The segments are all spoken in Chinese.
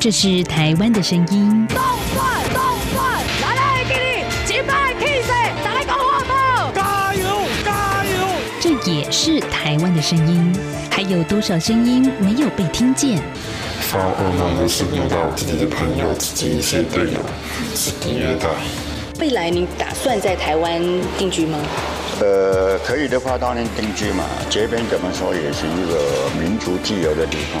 这是台湾的声音。动转动转，来来给你击败 K C，再来搞活宝，加油加油！这也是台湾的声音。还有多少声音没有被听见？发噩梦的是遇到自己的朋友、自己一些队友，自己虐待。未来你打算在台湾定居吗？呃，可以的话当然定居嘛。这边怎么说也是一个民族自由的地方。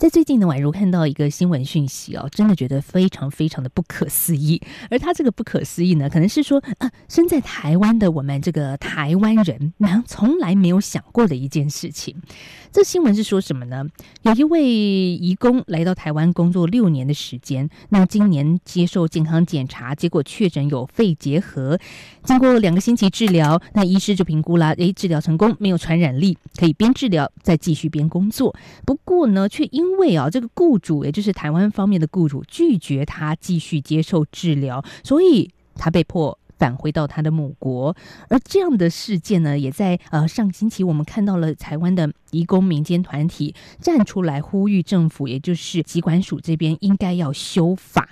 在最近呢，宛如看到一个新闻讯息哦，真的觉得非常非常的不可思议。而他这个不可思议呢，可能是说啊，身在台湾的我们这个台湾人，那从来没有想过的一件事情。这新闻是说什么呢？有一位移工来到台湾工作六年的时间，那今年接受健康检查，结果确诊有肺结核。经过两个星期治疗，那医师就评估了，诶，治疗成功，没有传染力，可以边治疗再继续边工作。不过呢，却因因为啊，这个雇主也就是台湾方面的雇主拒绝他继续接受治疗，所以他被迫返回到他的母国。而这样的事件呢，也在呃上星期我们看到了台湾的移工民间团体站出来呼吁政府，也就是疾管署这边应该要修法。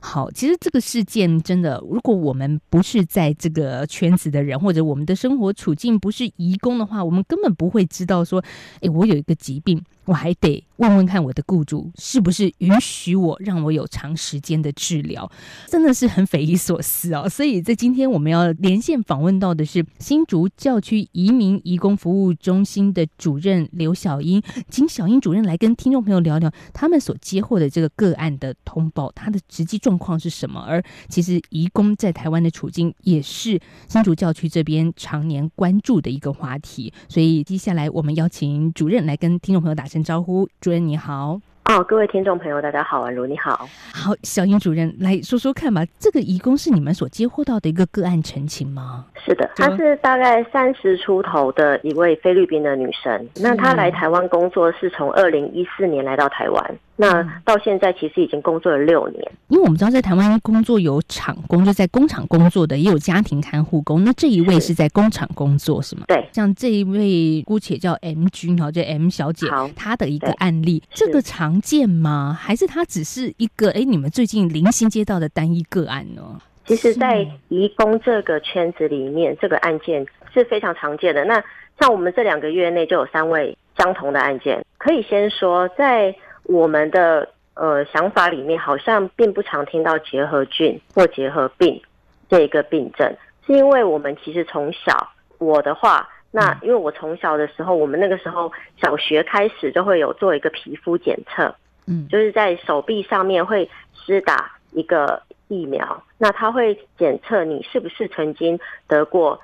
好，其实这个事件真的，如果我们不是在这个圈子的人，或者我们的生活处境不是移工的话，我们根本不会知道说，诶，我有一个疾病。我还得问问看我的雇主是不是允许我让我有长时间的治疗，真的是很匪夷所思哦。所以在今天我们要连线访问到的是新竹教区移民移工服务中心的主任刘小英，请小英主任来跟听众朋友聊聊他们所接获的这个个案的通报，他的实际状况是什么？而其实移工在台湾的处境也是新竹教区这边常年关注的一个话题。所以接下来我们邀请主任来跟听众朋友打声招呼，主任你好。哦，各位听众朋友，大家好，宛如你好。好，小英主任来说说看吧。这个移工是你们所接获到的一个个案陈情吗？是的，她是大概三十出头的一位菲律宾的女生。那她来台湾工作是从二零一四年来到台湾。那到现在其实已经工作了六年，因为我们知道在台湾工作有厂工，就在工厂工作的，也有家庭看护工。那这一位是在工厂工作是吗？对，像这一位姑且叫 M 君哈，就 M 小姐，她的一个案例，这个常见吗？还是她只是一个哎，你们最近零星接到的单一个案呢？其实，在移工这个圈子里面，这个案件是非常常见的。那像我们这两个月内就有三位相同的案件，可以先说在。我们的呃想法里面好像并不常听到结核菌或结核病这一个病症，是因为我们其实从小，我的话，那因为我从小的时候，我们那个时候小学开始就会有做一个皮肤检测，嗯，就是在手臂上面会施打一个疫苗，那它会检测你是不是曾经得过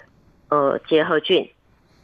呃结核菌，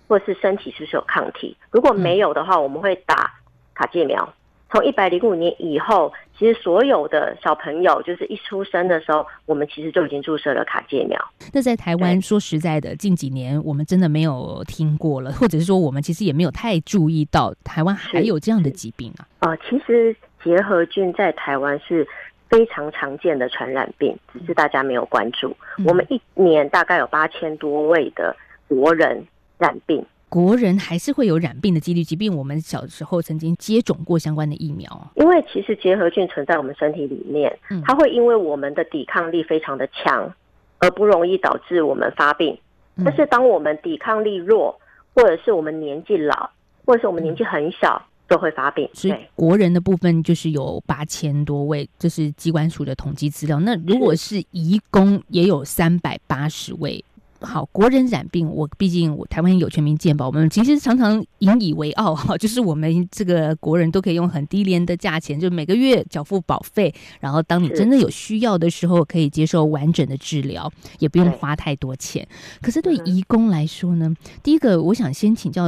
或是身体是不是有抗体，如果没有的话，我们会打卡介苗。从一百零五年以后，其实所有的小朋友就是一出生的时候，我们其实就已经注射了卡介苗。那在台湾，说实在的，近几年我们真的没有听过了，或者是说我们其实也没有太注意到台湾还有这样的疾病啊。呃，其实结核菌在台湾是非常常见的传染病，只是大家没有关注。嗯、我们一年大概有八千多位的国人染病。国人还是会有染病的几率，即便我们小时候曾经接种过相关的疫苗。因为其实结核菌存在我们身体里面，它会因为我们的抵抗力非常的强，而不容易导致我们发病。但是当我们抵抗力弱，或者是我们年纪老，或者是我们年纪很小，都会发病。所以国人的部分就是有八千多位，这是机关署的统计资料。那如果是移工，也有三百八十位。好，国人染病，我毕竟我台湾有全民健保，我们其实常常引以为傲哈，就是我们这个国人都可以用很低廉的价钱，就每个月缴付保费，然后当你真的有需要的时候，可以接受完整的治疗，也不用花太多钱。可是对移工来说呢，第一个我想先请教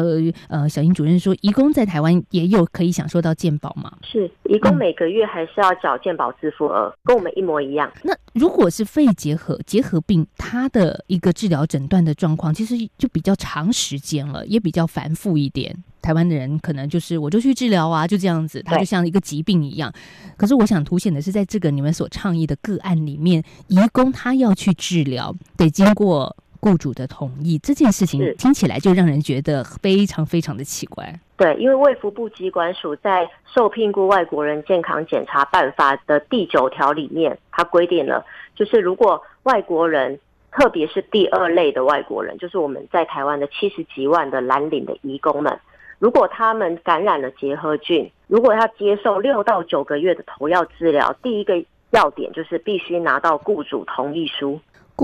呃小英主任说，移工在台湾也有可以享受到健保吗？是，移工每个月还是要缴健保支付额，跟我们一模一样。那如果是肺结核结核病，它的一个治疗诊断的状况，其实就比较长时间了，也比较繁复一点。台湾的人可能就是我就去治疗啊，就这样子，它就像一个疾病一样。可是我想凸显的是，在这个你们所倡议的个案里面，移工他要去治疗，得经过雇主的同意，这件事情听起来就让人觉得非常非常的奇怪。对，因为卫福部疾管署在受聘雇外国人健康检查办法的第九条里面，它规定了，就是如果外国人。特别是第二类的外国人，就是我们在台湾的七十几万的蓝领的移工们，如果他们感染了结核菌，如果要接受六到九个月的投药治疗，第一个要点就是必须拿到雇主同意书。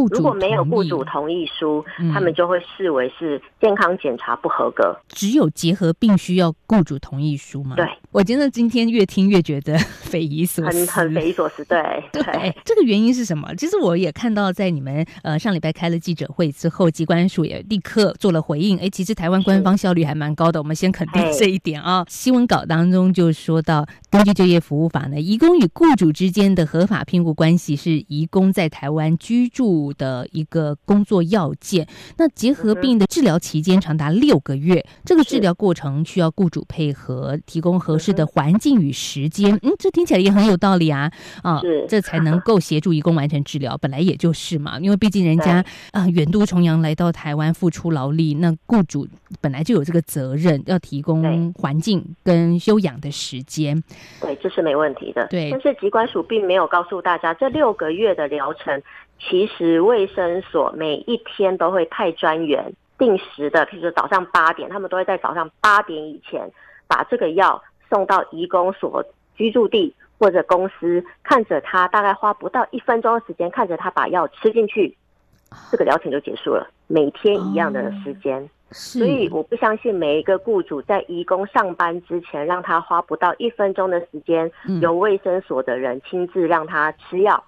如果没有雇主同意书，嗯，他们就会视为是健康检查不合格。只有结核病需要雇主同意书吗？对，我真的今天越听越觉得匪夷所思，很很匪夷所思。对 对，这个原因是什么？其实我也看到，在你们呃上礼拜开了记者会之后，机关署也立刻做了回应。哎，其实台湾官方效率还蛮高的，我们先肯定这一点啊。新闻稿当中就说到，根据就业服务法呢，移工与雇主之间的合法聘雇关系是移工在台湾居住的一个工作要件。那结核病的治疗期间长达六个月，这个治疗过程需要雇主配合，提供合适的环境与时间。嗯，这听起来也很有道理啊啊，这才能够协助义工完成治疗。本来也就是嘛，因为毕竟人家啊远渡重洋来到台湾付出劳力，那雇主本来就有这个责任要提供环境跟休养的时间。对，这是没问题的。对，但是疾管署并没有告诉大家这六个月的疗程。其实卫生所每一天都会派专员定时的，譬如说早上八点，他们都会在早上八点以前把这个药送到移工所居住地或者公司，看着他大概花不到一分钟的时间，看着他把药吃进去，这个疗程就结束了。每天一样的时间，哦，所以我不相信每一个雇主在移工上班之前让他花不到一分钟的时间，由卫生所的人亲自让他吃药。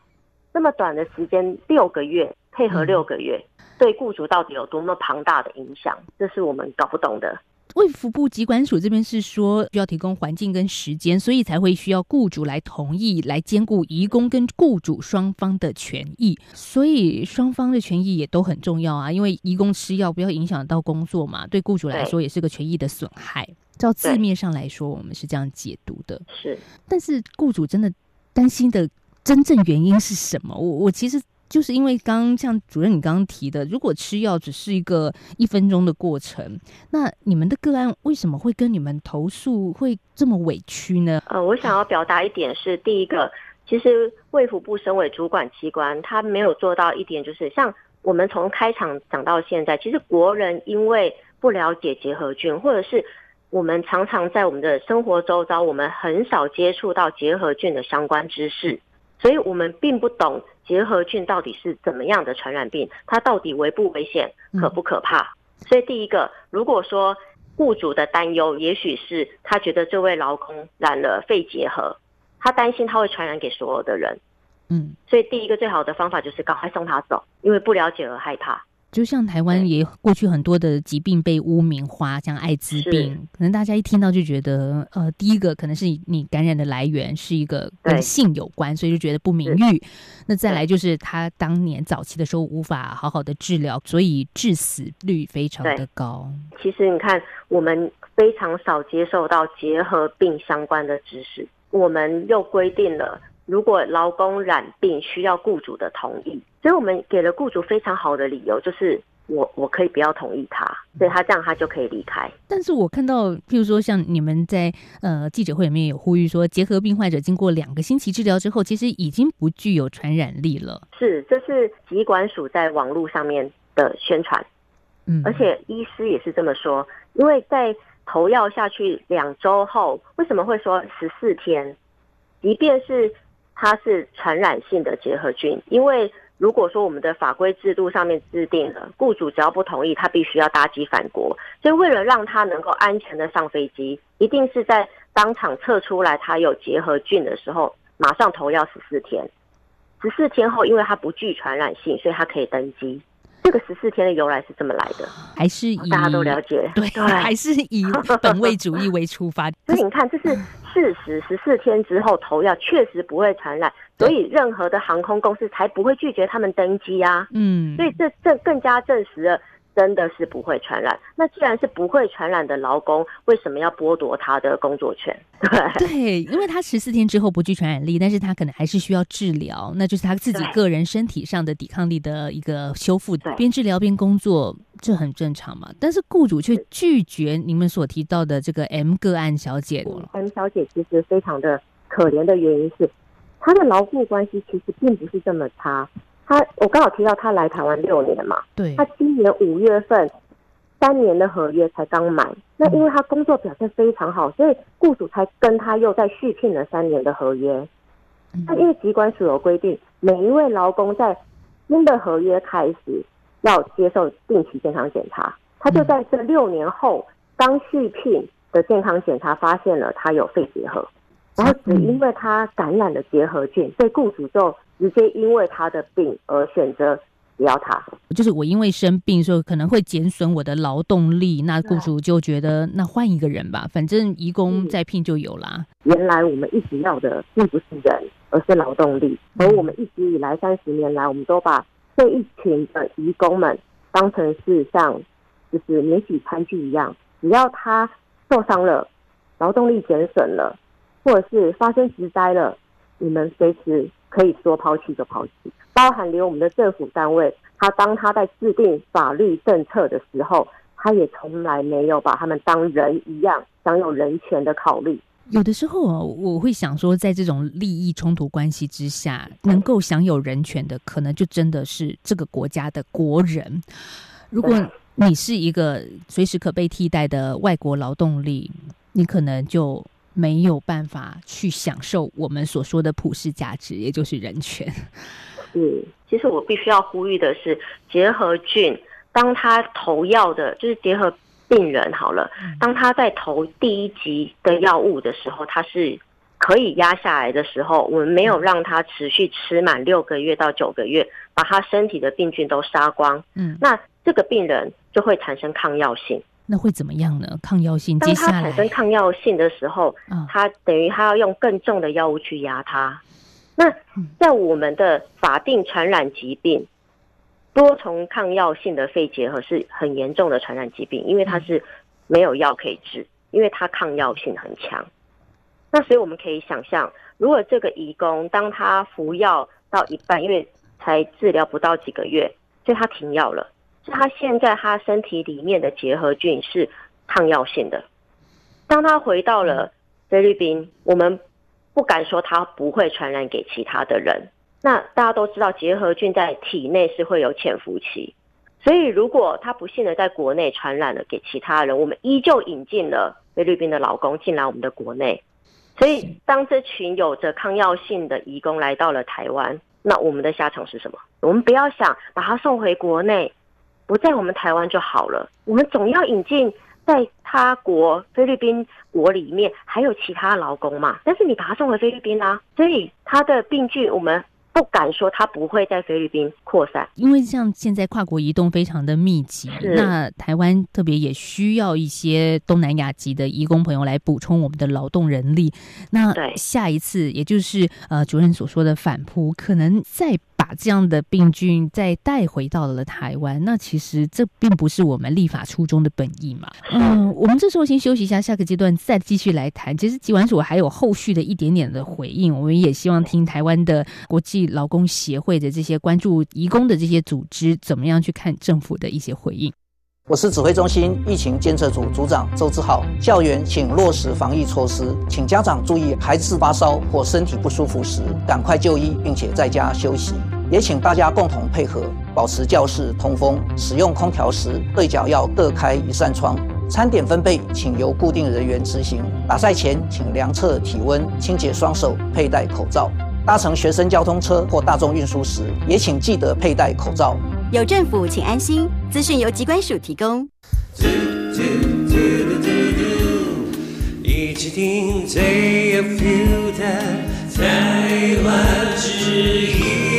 这么短的时间，六个月配合六个月，嗯，对雇主到底有多么庞大的影响？这是我们搞不懂的。卫福部疾管署这边是说需要提供环境跟时间，所以才会需要雇主来同意，来兼顾移工跟雇主双方的权益。所以双方的权益也都很重要啊，因为移工吃药不要影响到工作嘛，对雇主来说也是个权益的损害。照字面上来说，我们是这样解读的。是，但是雇主真的担心的。真正原因是什么？我我其实就是因为刚像主任你刚刚提的，如果吃药只是一个一分钟的过程，那你们的个案为什么会跟你们投诉会这么委屈呢？呃，我想要表达一点是，第一个，其实卫福部身为主管机关，他没有做到一点，就是像我们从开场讲到现在，其实国人因为不了解结核菌，或者是我们常常在我们的生活周遭，我们很少接触到结核菌的相关知识。所以我们并不懂结核菌到底是怎么样的传染病，它到底危不危险，可不可怕？所以第一个，如果说雇主的担忧，也许是他觉得这位劳工染了肺结核，他担心他会传染给所有的人。嗯，所以第一个最好的方法就是赶快送他走，因为不了解而害怕。就像台湾也过去很多的疾病被污名化，像艾滋病，可能大家一听到就觉得，呃，第一个可能是你感染的来源是一个跟性有关，所以就觉得不名誉。那再来就是他当年早期的时候无法好好的治疗，所以致死率非常的高。其实你看，我们非常少接受到结核病相关的知识，我们又规定了。如果劳工染病需要雇主的同意，所以我们给了雇主非常好的理由，就是我我可以不要同意他，所以他这样他就可以离开。但是我看到，譬如说像你们在呃记者会里面有呼吁说，结核病患者经过两个星期治疗之后，其实已经不具有传染力了。是，这是疾管署在网络上面的宣传，嗯，而且医师也是这么说，因为在投药下去两周后，为什么会说十四天？即便是它是传染性的结核菌，因为如果说我们的法规制度上面制定了，雇主只要不同意，他必须要搭机返国。所以为了让他能够安全的上飞机，一定是在当场测出来他有结核菌的时候，马上投药十四天。十四天后，因为他不具传染性，所以他可以登机。这个十四天的由来是怎么来的，还是以大家都了解？对，对，还是以本位主义为出发。所以你看，这是事实。十四天之后投药确实不会传染，所以任何的航空公司才不会拒绝他们登机啊。嗯，所以这这更加证实了。真的是不会传染。那既然是不会传染的劳工，为什么要剥夺他的工作权？对，对，因为他十四天之后不具传染力，但是他可能还是需要治疗，那就是他自己个人身体上的抵抗力的一个修复。边治疗边工作，这很正常嘛。但是雇主却拒绝你们所提到的这个 M 个案小姐。M 小姐其实非常的可怜的原因是，她的劳雇关系其实并不是这么差。他我刚好提到他来台湾六年嘛，对，他今年五月份三年的合约才刚满，那因为他工作表现非常好，所以雇主才跟他又再续聘了三年的合约。那因为机关署有规定，每一位劳工在新的合约开始要接受定期健康检查，他就在这六年后刚续聘的健康检查发现了他有肺结核，然后只因为他感染了结核菌，所以雇主就。直接因为他的病而选择不要他，就是我因为生病，所以可能会减损我的劳动力。那雇主就觉得，那换一个人吧，反正移工再聘就有啦。原来我们一直要的并不是人，而是劳动力。而我们一直以来三十年来，我们都把这一群的移工们当成是像就是免洗餐具一样，只要他受伤了，劳动力减损了，或者是发生职灾了，你们随时。可以说抛弃就抛弃，包含连我们的政府单位，他当他在制定法律政策的时候，他也从来没有把他们当人一样享有人权的考虑。有的时候啊，我会想说，在这种利益冲突关系之下，能够享有人权的，可能就真的是这个国家的国人。如果你是一个随时可被替代的外国劳动力，你可能就。没有办法去享受我们所说的普世价值，也就是人权。嗯，其实我必须要呼吁的是，结核菌当他投药的，就是结核病人好了，当他在投第一级的药物的时候，他是可以压下来的时候，我们没有让他持续吃满六个月到九个月，把他身体的病菌都杀光。嗯，那这个病人就会产生抗药性。那会怎么样呢？抗药性，当它产生抗药性的时候，它等于它要用更重的药物去压它。那在我们的法定传染疾病，多重抗药性的肺结核是很严重的传染疾病，因为它是没有药可以治，因为它抗药性很强。那所以我们可以想象，如果这个移工当他服药到一半，因为才治疗不到几个月，所以他停药了。是他现在他身体里面的结核菌是抗药性的。当他回到了菲律宾，我们不敢说他不会传染给其他的人。那大家都知道，结核菌在体内是会有潜伏期，所以如果他不幸的在国内传染了给其他人，我们依旧引进了菲律宾的劳工进来我们的国内。所以当这群有着抗药性的移工来到了台湾，那我们的下场是什么？我们不要想把他送回国内。不在我们台湾就好了，我们总要引进在他国菲律宾国里面还有其他劳工嘛。但是你把他送回菲律宾啦，所以他的病菌我们不敢说他不会在菲律宾扩散，因为像现在跨国移动非常的密集，那台湾特别也需要一些东南亚籍的移工朋友来补充我们的劳动人力。那下一次也就是呃主任所说的反扑，可能在。把这样的病菌再带回到了台湾，那其实这并不是我们立法初衷的本意嘛。嗯，我们这时候先休息一下，下个阶段再继续来谈。其实疾管署还有后续的一点点的回应，我们也希望听台湾的国际劳工协会的这些关注移工的这些组织怎么样去看政府的一些回应。我是指挥中心疫情监测组组长周志浩。校园请落实防疫措施，请家长注意，孩子发烧或身体不舒服时，赶快就医，并且在家休息。也请大家共同配合，保持教室通风。使用空调时，对角要各开一扇窗。餐点分配，请由固定人员执行。打赛前，请量测体温，清洁双手，佩戴口罩。搭乘学生交通车或大众运输时，也请记得佩戴口罩。有政府，请安心。资讯由机关署提供。一起听最有 feel 的台湾之音。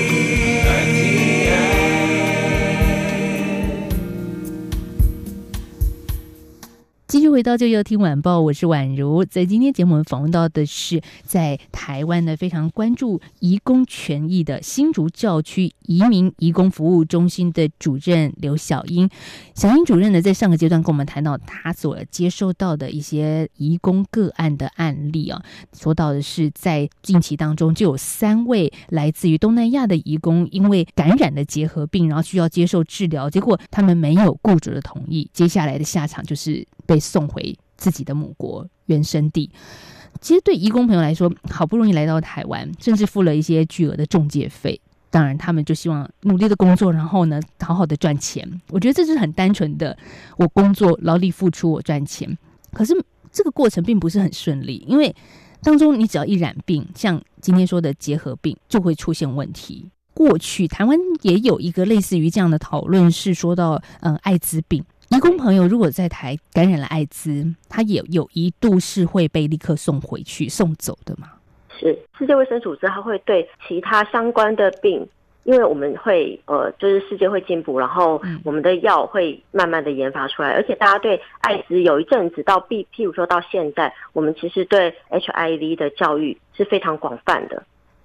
继续回到就要听晚报，我是宛如。在今天节目，我们访问到的是在台湾呢非常关注移工权益的新竹教区移民移工服务中心的主任刘晓英。小英主任呢，在上个阶段跟我们谈到他所接收到的一些移工个案的案例啊，说到的是在近期当中就有三位来自于东南亚的移工，因为感染了结核病，然后需要接受治疗，结果他们没有雇主的同意，接下来的下场就是被送回自己的母国原生地。其实对移工朋友来说，好不容易来到台湾，甚至付了一些巨额的中介费。当然，他们就希望努力的工作，然后呢，好好的赚钱。我觉得这是很单纯的，我工作劳力付出，我赚钱。可是这个过程并不是很顺利，因为当中你只要一染病，像今天说的结核病，就会出现问题。过去台湾也有一个类似于这样的讨论，是说到嗯艾滋病。移工朋友如果在台感染了艾滋，他也有一度是会被立刻送回去、送走的嘛？是世界卫生组织，它会对其他相关的病，因为我们会呃，就是世界会进步，然后我们的药会慢慢的研发出来，而且大家对艾滋有一阵子到，B，譬如说到现在，我们其实对 HIV 的教育是非常广泛的。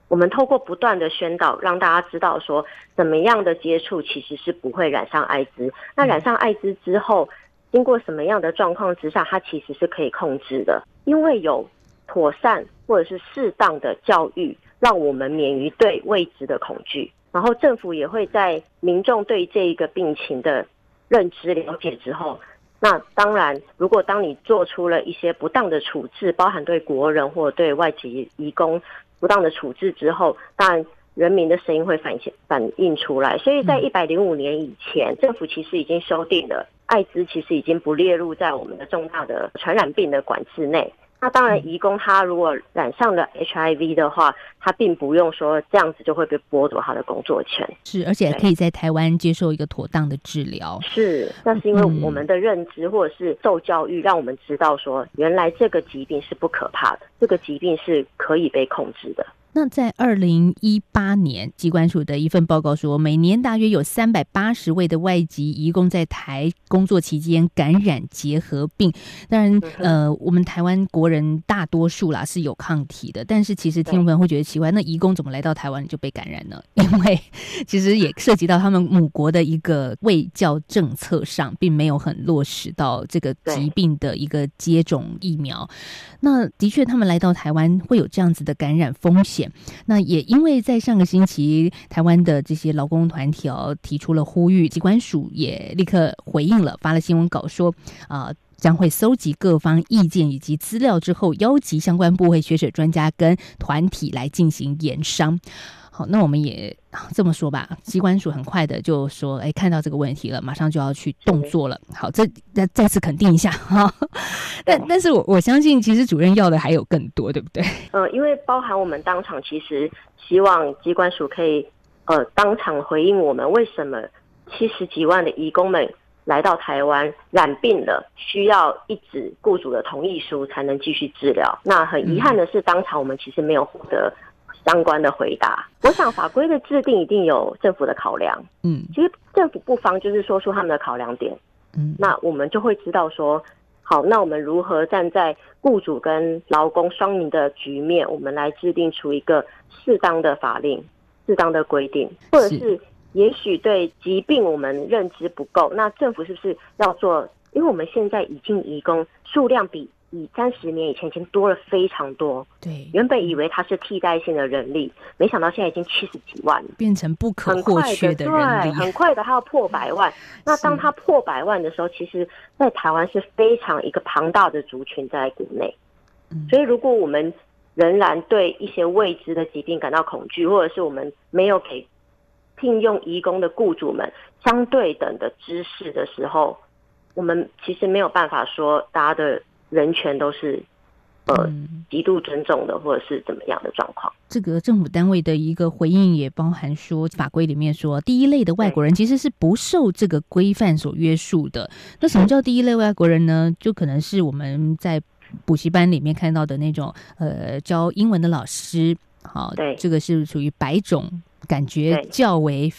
我们透过不断的宣导，让大家知道说，怎么样的接触其实是不会染上艾滋。那染上艾滋之后，经过什么样的状况之下，它其实是可以控制的。因为有妥善或者是适当的教育，让我们免于对未知的恐惧。然后政府也会在民众对这一个病情的认知了解之后，那当然，如果当你做出了一些不当的处置，包含对国人或者对外籍移工。不当的处置之后，当然人民的声音会反反映出来。所以在一百零五年以前，政府其实已经修订了，艾滋其实已经不列入在我们的重大的传染病的管制内。那当然，移工他如果染上了 HIV 的话，他并不用说这样子就会被剥夺他的工作权。是，而且可以在台湾接受一个妥当的治疗。是，那是因为我们的认知或者是受教育，让我们知道说，原来这个疾病是不可怕的，这个疾病是可以被控制的。那在二零一八年，机关署的一份报告说，每年大约有三百八十位的外籍移工在台工作期间感染结核病。当然，呃，我们台湾国人大多数啦是有抗体的，但是其实听众朋友会觉得奇怪，那移工怎么来到台湾就被感染呢？因为其实也涉及到他们母国的一个卫教政策上，并没有很落实到这个疾病的一个接种疫苗。那的确，他们来到台湾会有这样子的感染风险。那也因为在上个星期，台湾的这些劳工团体哦提出了呼吁，机关署也立刻回应了，发了新闻稿说，啊、将会搜集各方意见以及资料之后，邀集相关部会学者专家跟团体来进行研商。好，那我们也这么说吧。机关署很快的就说，哎，看到这个问题了，马上就要去动作了。好，这再再次肯定一下哈。但但是我我相信，其实主任要的还有更多，对不对？呃，因为包含我们当场，其实希望机关署可以呃当场回应我们，为什么七十几万的移工们来到台湾染病了，需要一纸雇主的同意书才能继续治疗。那很遗憾的是，当场我们其实没有获得。相关的回答，我想法规的制定一定有政府的考量。嗯，其实政府不妨就是说出他们的考量点。嗯，那我们就会知道说，好，那我们如何站在雇主跟劳工双赢的局面，我们来制定出一个适当的法令、适当的规定，或者是也许对疾病我们认知不够，那政府是不是要做？因为我们现在已经移工数量比。以三十年以前，已经多了非常多。对，原本以为它是替代性的人力，没想到现在已经七十几万，变成不可或缺的人力。对，很快的，它要破百万。那当它破百万的时候，其实，在台湾是非常一个庞大的族群在国内。所以，如果我们仍然对一些未知的疾病感到恐惧，或者是我们没有给聘用移工的雇主们相对等的知识的时候，我们其实没有办法说大家的。人权都是呃极度尊重的，或者是怎么样的状况。这个政府单位的一个回应也包含说，法规里面说，第一类的外国人其实是不受这个规范所约束的。那什么叫第一类外国人呢？就可能是我们在补习班里面看到的那种，呃，教英文的老师。好，对，这个是属于白种。感觉较为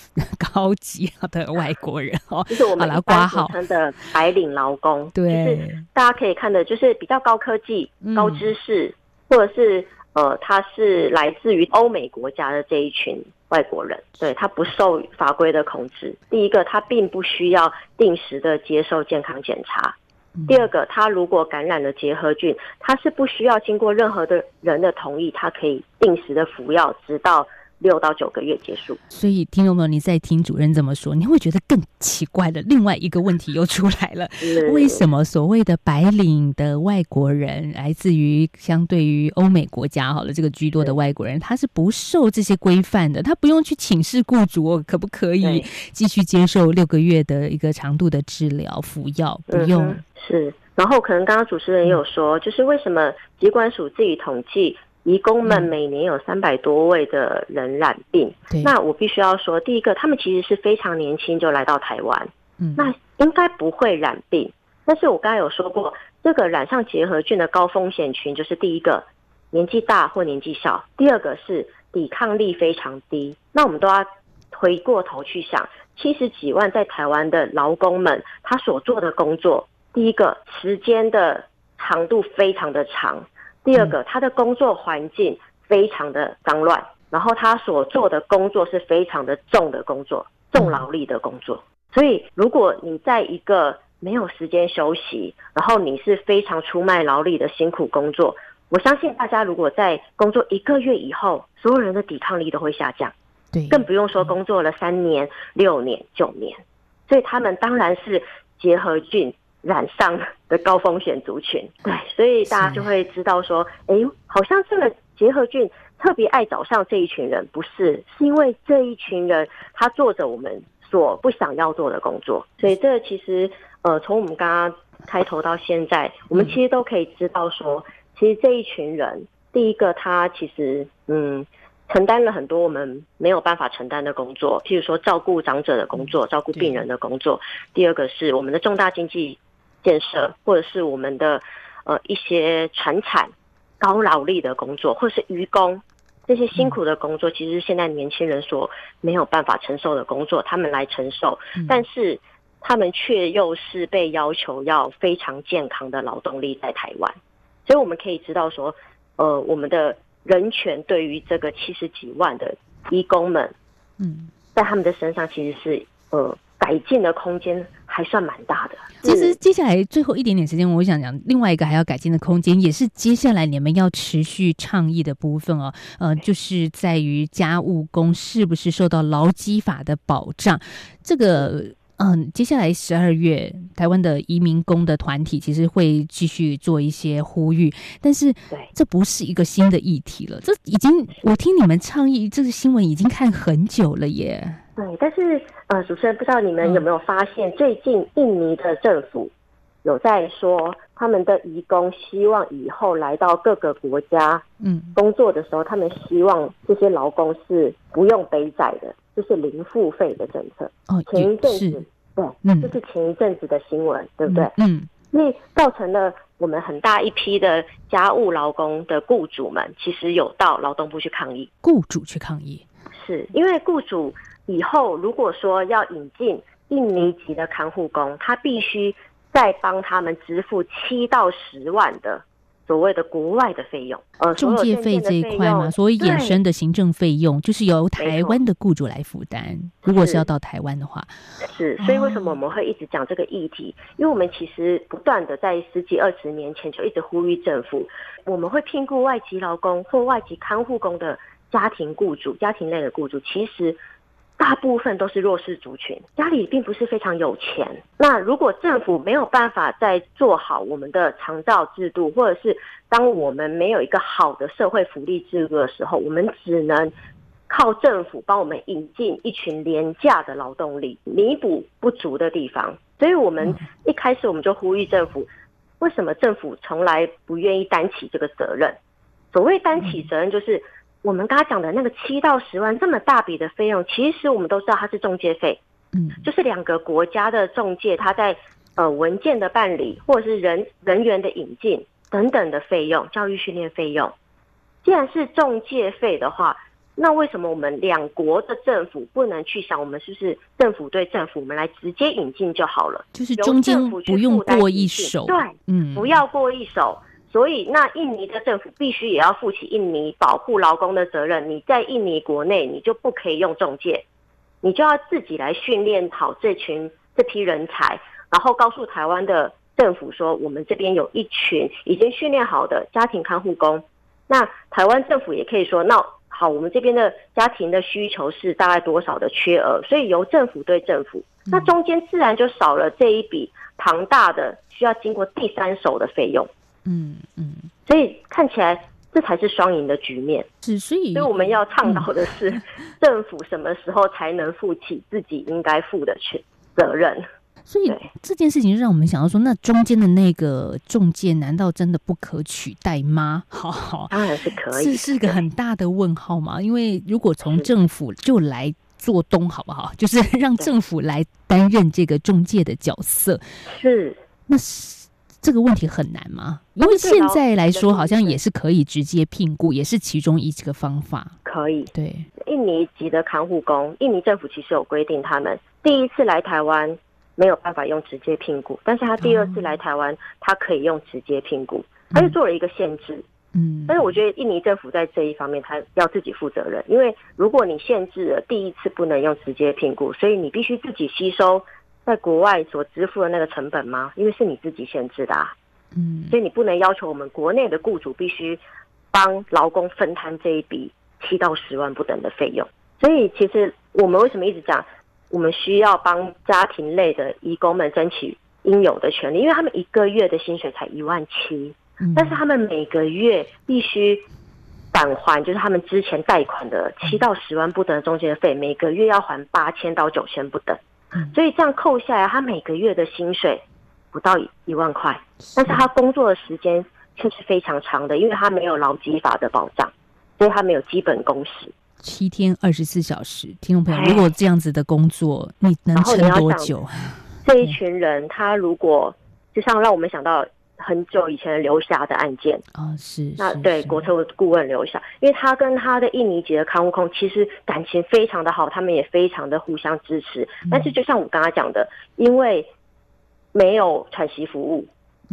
高级的外国人 哦，就是我们挂号。的白领劳工，对，就是大家可以看的，就是比较高科技、嗯、高知识，或者是呃，他是来自于欧美国家的这一群外国人，对，他不受法规的控制。第一个，他并不需要定时的接受健康检查；嗯、第二个，他如果感染了结核菌，他是不需要经过任何的人的同意，他可以定时的服药，直到。六到九个月结束，所以听众朋友，你在听主任这么说，你会觉得更奇怪的。另外一个问题又出来了：为什么所谓的白领的外国人，来自于相对于欧美国家好了，这个居多的外国人，他是不受这些规范的，他不用去请示雇主，可不可以继续接受六个月的一个长度的治疗服药？不用、嗯、是。然后可能刚刚主持人也有说，就是为什么疾管署自己统计。移工们每年有三百多位的人染病，嗯，那我必须要说，第一个，他们其实是非常年轻就来到台湾，嗯，那应该不会染病。但是我刚才有说过，这个染上结核菌的高风险群，就是第一个年纪大或年纪小，第二个是抵抗力非常低。那我们都要回过头去想，七十几万在台湾的劳工们，他所做的工作，第一个时间的长度非常的长。第二个，他的工作环境非常的脏乱，然后他所做的工作是非常的重的工作，重劳力的工作。所以，如果你在一个没有时间休息，然后你是非常出卖劳力的辛苦工作，我相信大家如果在工作一个月以后，所有人的抵抗力都会下降。对，更不用说工作了三年、六年、九年，所以他们当然是结核菌。染上的高风险族群，对，所以大家就会知道说，哎，好像这个结核菌特别爱找上这一群人，不是，是因为这一群人他做着我们所不想要做的工作，所以这个其实，呃，从我们刚刚开头到现在，我们其实都可以知道说，其实这一群人，第一个他其实，嗯，承担了很多我们没有办法承担的工作，譬如说照顾长者的工作，照顾病人的工作，第二个是我们的重大经济。建设，或者是我们的呃一些传产高劳力的工作，或者是渔工这些辛苦的工作，其实现在年轻人所没有办法承受的工作，他们来承受，但是他们却又是被要求要非常健康的劳动力在台湾，所以我们可以知道说，呃，我们的人权对于这个七十几万的义工们，嗯，在他们的身上其实是呃。改进的空间还算蛮大的。其实接下来最后一点点时间，我想讲另外一个还要改进的空间，也是接下来你们要持续倡议的部分哦。呃，就是在于家务工是不是受到劳基法的保障？这个。嗯，接下来十二月，台湾的移民工的团体其实会继续做一些呼吁，但是这不是一个新的议题了，这已经我听你们倡议这个新闻已经看很久了耶。对，但是呃，主持人不知道你们有没有发现，最近印尼的政府有在说，他们的移工希望以后来到各个国家嗯。工作的时候，他们希望这些劳工是不用背债的。就是零付费的政策哦，前一阵子对，嗯，就是前一阵子的新闻，对不对？嗯，因为造成了我们很大一批的家务劳工的雇主们，其实有到劳动部去抗议，雇主去抗议，是因为雇主以后如果说要引进印尼籍的看护工，他必须再帮他们支付七到十万的。所谓的国外的费用，呃，中介费这一块嘛，所以衍生的行政费用，就是由台湾的雇主来负担。如果是要到台湾的话，是，所以为什么我们会一直讲这个议题？哦、因为我们其实不断的在十几二十年前就一直呼吁政府，我们会聘雇外籍劳工或外籍看护工的家庭雇主、家庭类的雇主，其实。大部分都是弱势族群，家里并不是非常有钱。那如果政府没有办法再做好我们的长照制度，或者是当我们没有一个好的社会福利制度的时候，我们只能靠政府帮我们引进一群廉价的劳动力，弥补不足的地方。所以，我们一开始我们就呼吁政府为什么政府从来不愿意担起这个责任？所谓担起责任，就是我们刚刚讲的那个七到十万这么大笔的费用，其实我们都知道它是中介费，嗯，就是两个国家的中介，他在呃文件的办理或者是人人员的引进等等的费用，教育训练费用，既然是中介费的话。那为什么我们两国的政府不能去想，我们是不是政府对政府，我们来直接引进就好了？就是中间不用过一手，对，嗯，不要过一手。所以，那印尼的政府必须也要负起印尼保护劳工的责任。你在印尼国内，你就不可以用中介，你就要自己来训练好这群这批人才，然后告诉台湾的政府说，我们这边有一群已经训练好的家庭看护工。那台湾政府也可以说，那。好，我们这边的家庭的需求是大概多少的缺额，所以由政府对政府，那中间自然就少了这一笔庞大的需要经过第三手的费用。嗯嗯，所以看起来这才是双赢的局面。是，所以，所以我们要倡导的是，政府什么时候才能负起自己应该负的全责任？所以这件事情就让我们想到说，那中间的那个中介难道真的不可取代吗？好好，当然是可以，是是个很大的问号嘛。因为如果从政府就来做东，好不好？就是让政府来担任这个中介的角色，是那是这个问题很难吗？因为现在来说，好像也是可以直接聘雇，也是其中一个方法。可以，对印尼籍的看护工，印尼政府其实有规定，他们第一次来台湾。没有办法用直接聘雇，但是他第二次来台湾，他可以用直接聘雇，他就做了一个限制。嗯，但是我觉得印尼政府在这一方面，他要自己负责任，因为如果你限制了第一次不能用直接聘雇，所以你必须自己吸收在国外所支付的那个成本吗？因为是你自己限制的啊。嗯，所以你不能要求我们国内的雇主必须帮劳工分摊这一笔七到十万不等的费用。所以其实我们为什么一直讲？我们需要帮家庭类的移工们争取应有的权利，因为他们一个月的薪水才一万七，但是他们每个月必须返还，就是他们之前贷款的七到十万不等的中介费，每个月要还八千到九千不等，所以这样扣下来，他每个月的薪水不到一万块，但是他工作的时间却是非常长的，因为他没有劳基法的保障，所以他没有基本工时。七天二十四小时，听众朋友，如果这样子的工作，你能撑多久？这一群人，他如果就像让我们想到很久以前留下的案件啊，是那对国策顾问留下，因为他跟他的印尼籍的看护工其实感情非常的好，他们也非常的互相支持。但是就像我刚刚讲的，因为没有喘息服务。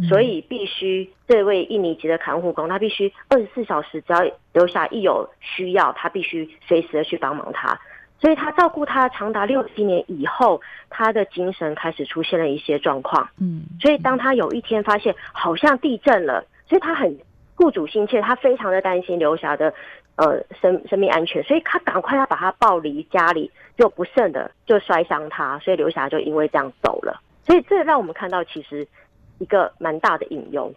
所以必须这位印尼籍的看护工，他必须二十四小时，只要留下一有需要，他必须随时的去帮忙他。所以他照顾他长达六七年以后，他的精神开始出现了一些状况。嗯，所以当他有一天发现好像地震了，所以他很雇主心切，他非常的担心刘霞的呃生生命安全，所以他赶快要把他抱离家里，就不慎的就摔伤他，所以刘霞就因为这样走了。所以这让我们看到其实。一个蛮大的隐忧，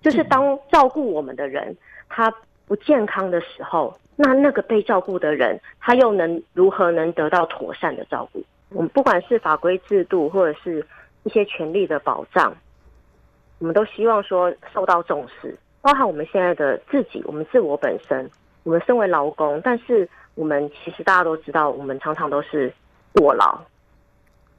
就是当照顾我们的人他不健康的时候，那那个被照顾的人他又能如何能得到妥善的照顾？我们不管是法规制度或者是一些权利的保障，我们都希望说受到重视，包含我们现在的自己，我们自我本身，我们身为劳工，但是我们其实大家都知道，我们常常都是过劳，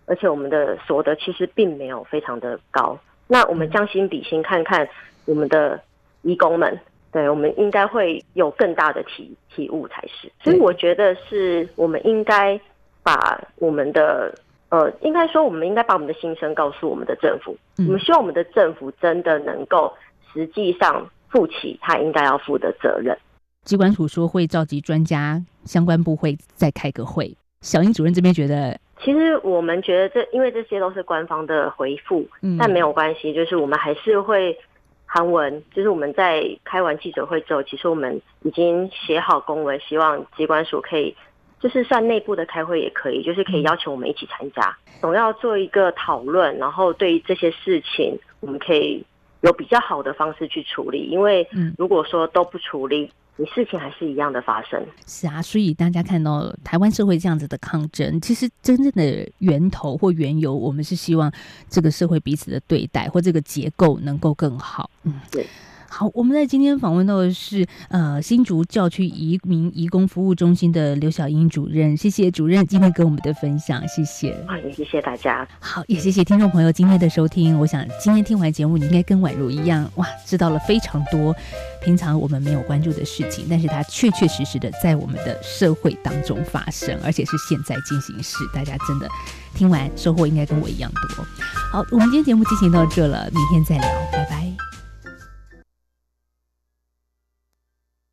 而且我们的所得其实并没有非常的高。那我们将心比心，看看我们的义工们，对，我们应该会有更大的体体悟才是。所以我觉得是我们应该把我们的呃，应该说我们应该把我们的心声告诉我们的政府。我们希望我们的政府真的能够实际上负起他应该要负的责任。机关署说会召集专家，相关部会再开个会。小英主任这边觉得。其实我们觉得这，因为这些都是官方的回复，嗯，但没有关系，就是我们还是会韩文，就是我们在开完记者会之后，其实我们已经写好公文，希望机关署可以，就是算内部的开会也可以，就是可以邀请我们一起参加，总要做一个讨论，然后对于这些事情，我们可以有比较好的方式去处理，因为如果说都不处理，你事情还是一样的发生。是啊，所以大家看到台湾社会这样子的抗争，其实真正的源头或缘由，我们是希望这个社会彼此的对待或这个结构能够更好。嗯，对。好，我们在今天访问到的是呃新竹教区移民移工服务中心的刘小英主任，谢谢主任今天跟我们的分享，谢谢。啊，也谢谢大家。好，也谢谢听众朋友今天的收听。我想今天听完节目，你应该跟宛如一样，哇，知道了非常多平常我们没有关注的事情，但是它确确实实的在我们的社会当中发生，而且是现在进行式。大家真的听完收获应该跟我一样多。好，我们今天节目进行到这了，明天再聊。